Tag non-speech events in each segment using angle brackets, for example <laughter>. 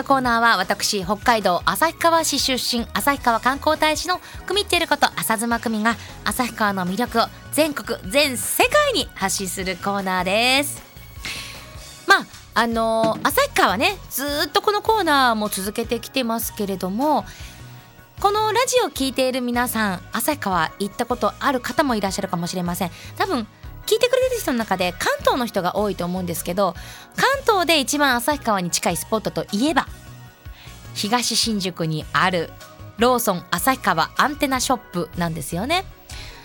のコーナーは私北海道旭川市出身旭川観光大使の久美っていること浅妻久美が旭川の魅力を全国全世界に発信するコーナーです。まああの旭川ねずっとこのコーナーも続けてきてますけれどもこのラジオを聞いている皆さん旭川行ったことある方もいらっしゃるかもしれません。多分聞いてくれてる人の中で関東の人が多いと思うんですけど関東で一番旭川に近いスポットといえば東新宿にあるローソン旭川アンテナショップなんですよね。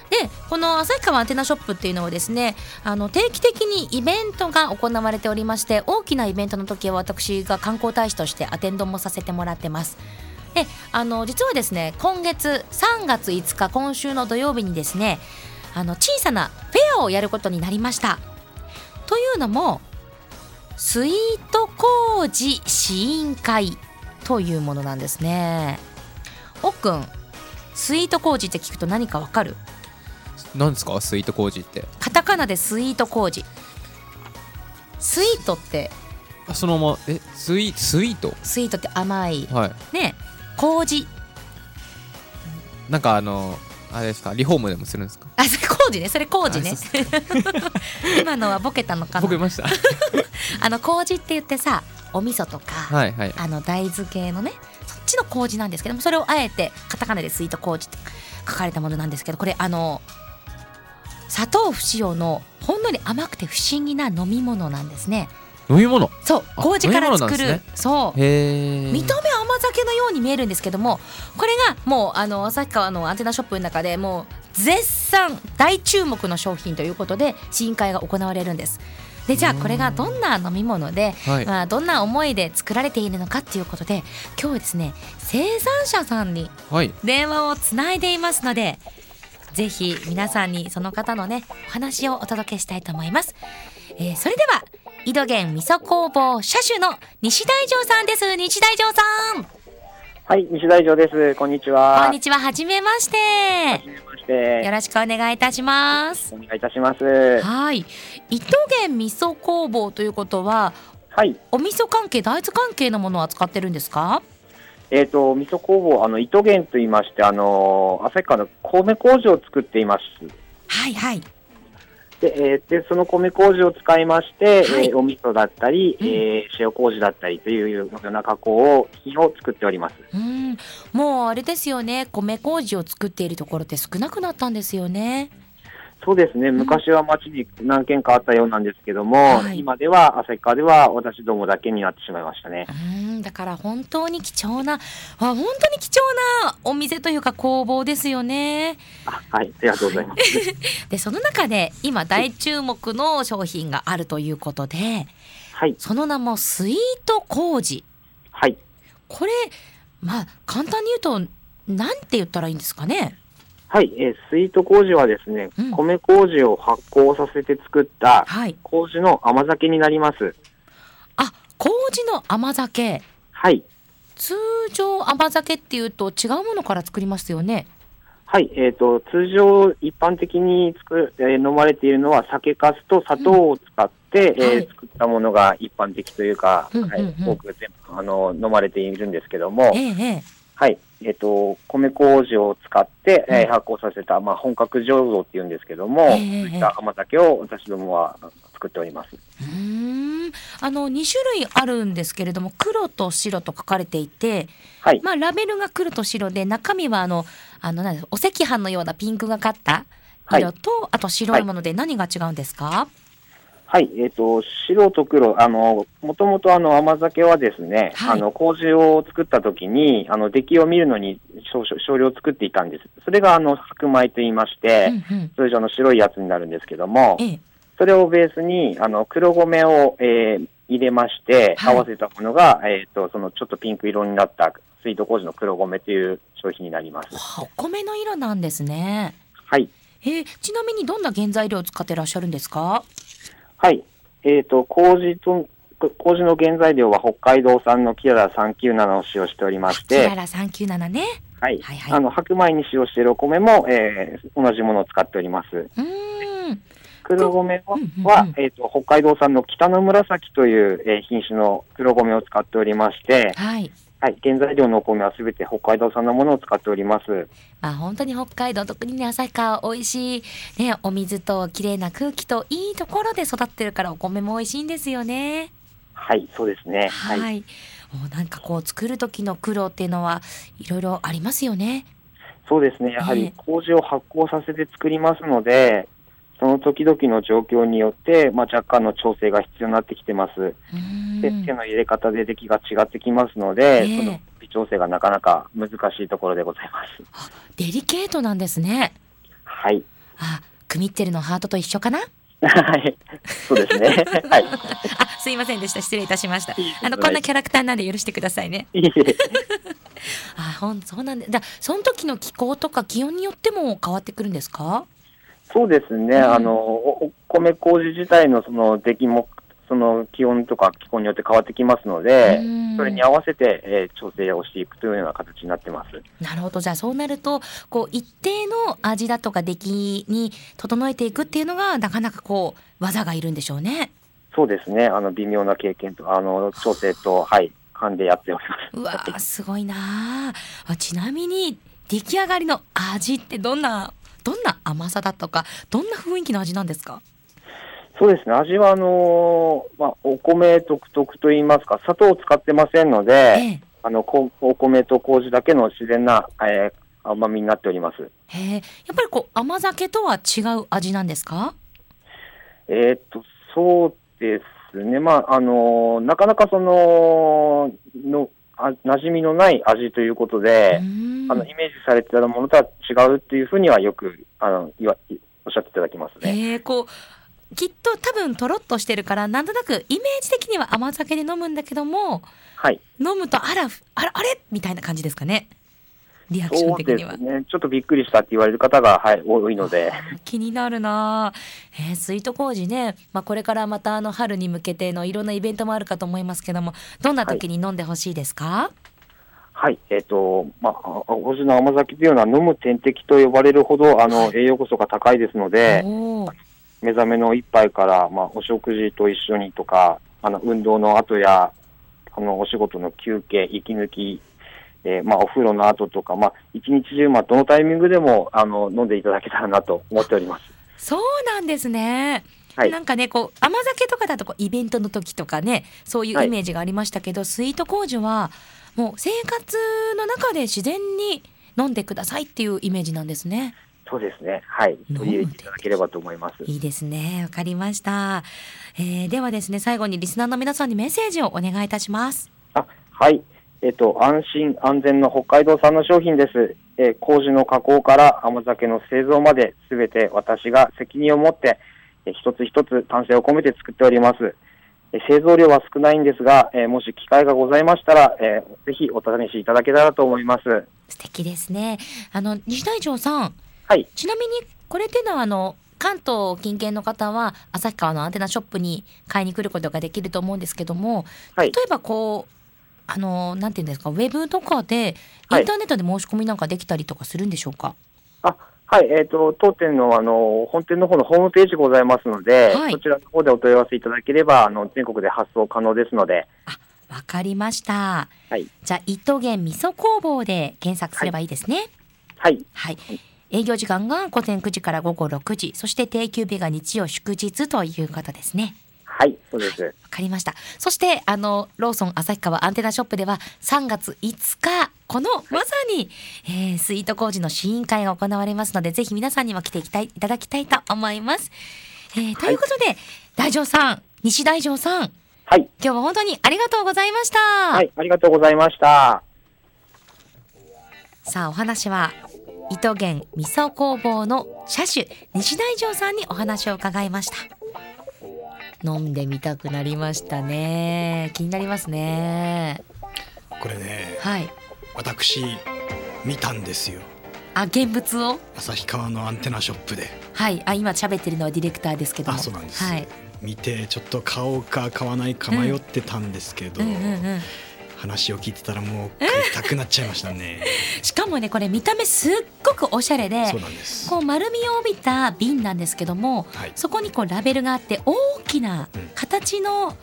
でこの旭川アンテナショップっていうのはですねあの定期的にイベントが行われておりまして大きなイベントの時は私が観光大使としてアテンドもさせてもらってます。であの実はですね今月3月5日今週の土曜日にですねあの小さなフェアをやることになりました。というのもスイート工事試飲会というものなんですね。おっくんスイート工事って聞くと何かわかる？なんですか？スイート工事って。カタカナでスイート工事スイートって？あそのまま。えスイスイート？スイートって甘い。はい。ね麹。なんかあのあれですか？リフォームでもするんですか？あそれ麹ね。それ麹ね。あそう <laughs> 今のはボケたのかな。僕いました？<laughs> あの麹って言ってさお味噌とか、はいはい。あの大豆系のねそっちの麹なんですけどもそれをあえてカタカナでスイート麹って書かれたものなんですけどこれあの砂糖不使用のほんのり甘くて不思議な飲み物なんですね飲み物？そうあ麹から作る、なんですそう。見た目甘酒のように見えるんですけどもこれがもうあの旭川のアンテナショップの中でもう絶賛大注目の商品ということで試飲会が行われるんです。でじゃあこれがどんな飲み物で、はい。まあ、どんな思いで作られているのかっていうことで今日はですね生産者さんにはい。電話をつないでいますのでぜひ皆さんにその方のねお話をお届けしたいと思います、えーそれでは井戸源味噌工房社主の西大城さんです西大城さんはい、西大城です。こんにちは。こんにちははじめましてはじめまして。よろしくお願いいたしますお願いいたします。はい井戸源味噌工房ということははい。お味噌関係大豆関係のものを扱ってるんですか？えっ、と、味噌工房、あの、糸源と言いまして、あの、旭川の米麹を作っています。はいはいで、えーでその米麹を使いまして、はいえーお味噌だったり、うん。えー塩麹だったりというような加工を、品を作っております。うん。もうあれですよね。米麹を作っているところって少なくなったんですよね。そうですね、昔は町に何軒かあったようなんですけども、はい。今では旭川では私どもだけになってしまいましたね。うんだから本当に貴重なあ本当に貴重なお店というか工房ですよねあはい、ありがとうございます。<laughs> でその中で今大注目の商品があるということではい、その名もスイート麹はい。これまあ簡単に言うとなんて言ったらいいんですかね？はい、えースイート麹はですね、うん米麹を発酵させて作ったはい麹の甘酒になります。あ麹の甘酒。はい、通常甘酒っていうと違うものから作りますよね。はい、えっ、と、通常一般的に作る、えー飲まれているのは酒粕と砂糖を使って、えーはい。作ったものが一般的というか、うんうんうん。はい、多く全部あの飲まれているんですけども、ええええ。はい、えっ、と、米麹を使って、えーうん発酵させた、まあ、本格醸造っていうんですけども、ええそういった甘酒を私どもは作っております。うーんあの2種類あるんですけれども黒と白と書かれていて、はい、まあ、ラベルが黒と白で中身はあのあのなんですお赤飯のようなピンクがかった色と、あと白いもので何が違うんですか、はい、えっ、と、白と黒、あの、もともとあの甘酒はですね、はい。あの、麹を作った時に、あの、出来を見るのに少々少量作っていたんです。それがあの、白米と言いまして、うんうん。通常の白いやつになるんですけども、ええそれをベースに、あの、黒米を、えー入れまして、はい合わせたものが、えっ、と、そのちょっとピンク色になったスイート麹の黒米という商品になります。はお米の色なんですねはい。えーちなみにどんな原材料を使ってらっしゃるんですか？はい。えっ、と、麹と、麹の原材料は北海道産のキアラ397を使用しておりましてキラ、ラ397ねはい。はいはいあの、白米に使用しているお米も、えー同じものを使っております。うーん黒米は、えっ、と、北海道産の北の紫という、えー品種の黒米を使っておりまして、はい。はい、原材料のお米はすべて北海道産のものを使っております。まあ本当に北海道特にね旭川美味しいねお水と綺麗な空気といいところで育ってるからお米も美味しいんですよね。はい、そうですね。はい。はい。もうなんかこう作る時の苦労っていうのはいろいろありますよね。そうですね。やはええり麹を発酵させて作りますので、その時々の状況によって、まあ、若干の調整が必要になってきてます。で、ん手の入れ方で出来が違ってきますので、ええその微調整がなかなか難しいところでございます。デリケートなんですね。はい。あ、クミッテルのハートと一緒かな？はい。そうですね。<laughs> はい。あ、すいませんでした。失礼いたしました。あのこんなキャラクターなんで許してくださいね。<laughs> あ、ほんそうなんで、だその時の気候とか気温によっても変わってくるんですか？そうですね。うんあの、おお米麹自体のその出来も、その気温とか気候によって変わってきますのでうん、それに合わせて、えー調整をしていくというような形になってます。なるほど。じゃあそうなると、こう一定の味だとか出来に整えていくっていうのがなかなかこう技がいるんでしょうね。そうですね。あの、微妙な経験と、あの、調整と、はい、勘でやっております。うわーすごいなーあ。ちなみに出来上がりの味ってどんなどんな甘さだとかどんな雰囲気の味なんですか？そうですね。味は、あのーまあ、お米独特といいますか、砂糖を使ってませんので、ええ。あの、こお米と麹だけの自然な、えー甘みになっております。へえ。やっぱりこう甘酒とは違う味なんですか？えーっと、そうですね。まあ、あのーなかなかその、の、あ馴染みのない味ということで、あの、イメージされてたものとは違うっていうふうにはよく、あの、言わ、おっしゃっていただきますね。へえこうきっと多分とろっとしてるからなんとなくイメージ的には甘酒で飲むんだけどもはい。飲むとあらあらあれ？みたいな感じですかねリアクション的には。ですね。ちょっとびっくりしたって言われる方が、はい、多いので。気になるな。あえー、スイート麹ね、まあ、これからまたあの春に向けてのいろんなイベントもあるかと思いますけどもどんな時に飲んでほしいですか、はい、えっ、と、まあ、青汁の甘酒というのは飲む点滴と呼ばれるほど、あの、栄養素が高いですので、目覚めの一杯から、まあ、お食事と一緒にとか、あの、運動の後や、あの、お仕事の休憩、息抜き、えーまあ、お風呂の後とか、まあ、一日中、まあ、どのタイミングでも、あの、飲んでいただけたらなと思っております。そうなんですね。はいなんかねこう甘酒とかだとこうイベントの時とかねそういうイメージがありましたけど、スイート麹はもう生活の中で自然に飲んでくださいっていうイメージなんですね。そうですね。はい。取り入れていただければと思います。いいですね。わかりました。えーではですね最後にリスナーの皆さんにメッセージをお願いいたします。あ、はい。えっ、と、安心安全の北海道産の商品です。えー麹の加工から甘酒の製造まで、すべて私が責任を持って、えー一つ一つ丹精を込めて作っております。えー製造量は少ないんですが、えーもし機会がございましたら、えーぜひお試しいただけたらと思います。素敵ですね。あの西大城さんはい。ちなみにこれっていうのはあの関東近県の方は旭川のアンテナショップに買いに来ることができると思うんですけども、はい例えばこうあのなんていうんですかウェブとかでイはい。ンターネットで申し込みなんかできたりとかするんでしょうか、あ、はい。えっ、と、当店の、あの、本店の方のホームページございますので、はい。そちらの方でお問い合わせいただければ、あの、全国で発送可能ですので、わかりました。はい。じゃあ糸源味噌工房で検索すればいいですね。はい。はい、営業時間が午前9時から午後6時そして定休日が日曜祝日ということですねはい。そうです。わかりました。そして、あの、ローソン旭川アンテナショップでは、3月5日、この、まさに、えースイート工事の試飲会が行われますので、ぜひ皆さんにも来ていきたい、いただきたいと思います。えーということで、大城さん、西大城さん、はい。今日は本当にありがとうございました。はい。ありがとうございました。さあ、お話は、糸源味噌工房の車種、西大城さんにお話を伺いました。飲んでみたくなりましたね。気になりますね。これねはい。私見たんですよあ、現物を？旭川のアンテナショップではい。あ、今喋ってるのはディレクターですけども。あそうなんです、はい。見てちょっと買おうか買わないか迷ってたんですけど、うんうんうん。話を聞いてたらもう買いたくなっちゃいましたね。<laughs> しかもねこれ見た目すっごくおしゃれでそうなんです。こう丸みを帯びた瓶なんですけどもはい。そこにこうラベルがあって大きなうん。形の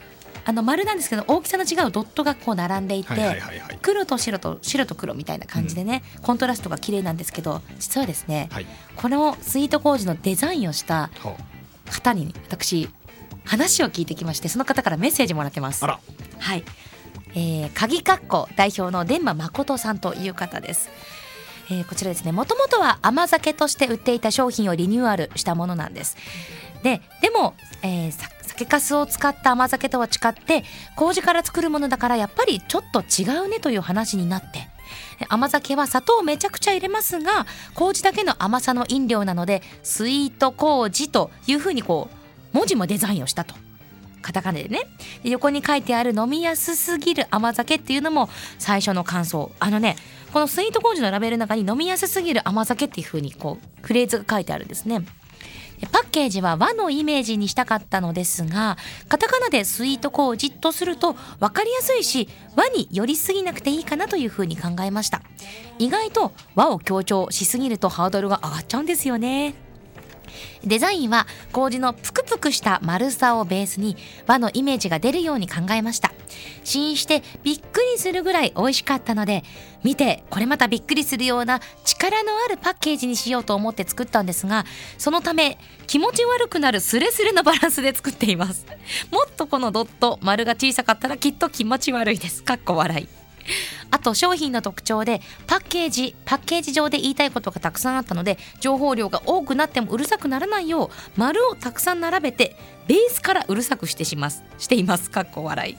あの丸なんですけど大きさの違うドットがこう並んでいて、黒と白と白と黒みたいな感じでね、コントラストが綺麗なんですけど実はですねはい。このスイートコージのデザインをしたは方に私話を聞いてきましてその方からメッセージもらってます。あら。はい、えー、鍵括弧代表の伝馬誠さんという方です。えーこちらですね。もともとは甘酒として売っていた商品をリニューアルしたものなんです。ででも、えー酒粕を使った甘酒とは違って麹から作るものだからやっぱりちょっと違うねという話になって甘酒は砂糖をめちゃくちゃ入れますが麹だけの甘さの飲料なのでスイート麹というふうにこう文字もデザインをしたと。カタカナでね。で横に書いてある飲みやすすぎる甘酒っていうのも最初の感想。あのねこのスイート麹のラベルの中に飲みやすすぎる甘酒っていう風にこうフレーズが書いてあるんですね。パッケージは和のイメージにしたかったのですがカタカナでスイート麹とすると分かりやすいし和に寄りすぎなくていいかなという風に考えました。意外と和を強調しすぎるとハードルが上がっちゃうんですよね。デザインは麹のぷくぷくした丸さをベースに和のイメージが出るように考えました。試飲してびっくりするぐらい美味しかったので見てこれまたびっくりするような力のあるパッケージにしようと思って作ったんですがそのため気持ち悪くなるスレスレのバランスで作っています。もっとこのドット丸が小さかったらきっと気持ち悪いです。かっこ笑い。あと商品の特徴でパッケージパッケージ上で言いたいことがたくさんあったので情報量が多くなってもうるさくならないよう丸をたくさん並べてベースからうるさくしてします。しています。かっこ笑い、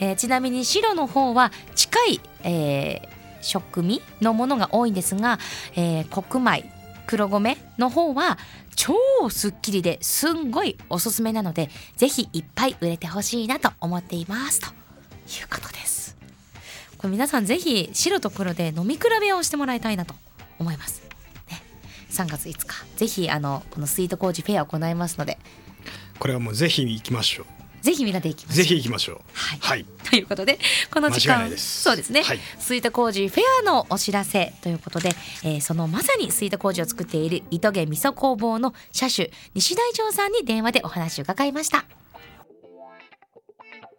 えーちなみに白の方は近い、えー食味のものが多いんですが、えー黒米黒米の方は超すっきりですんごいおすすめなのでぜひいっぱい売れてほしいなと思っています。ということです。これ皆さんぜひ白と黒で飲み比べをしてもらいたいなと思います。ね、3月5日。ぜひあのこのスイートコージフェアを行いますので。これはもうぜひ行きましょぜひみんなで行きまうしょう。ぜひ行きましょう。はい。はい。ということでこの時間そうですね、はい。スイートコージフェアのお知らせということで、えーそのまさにスイートコージを作っている糸毛味噌工房の社主西大城さんに電話でお話を伺いました。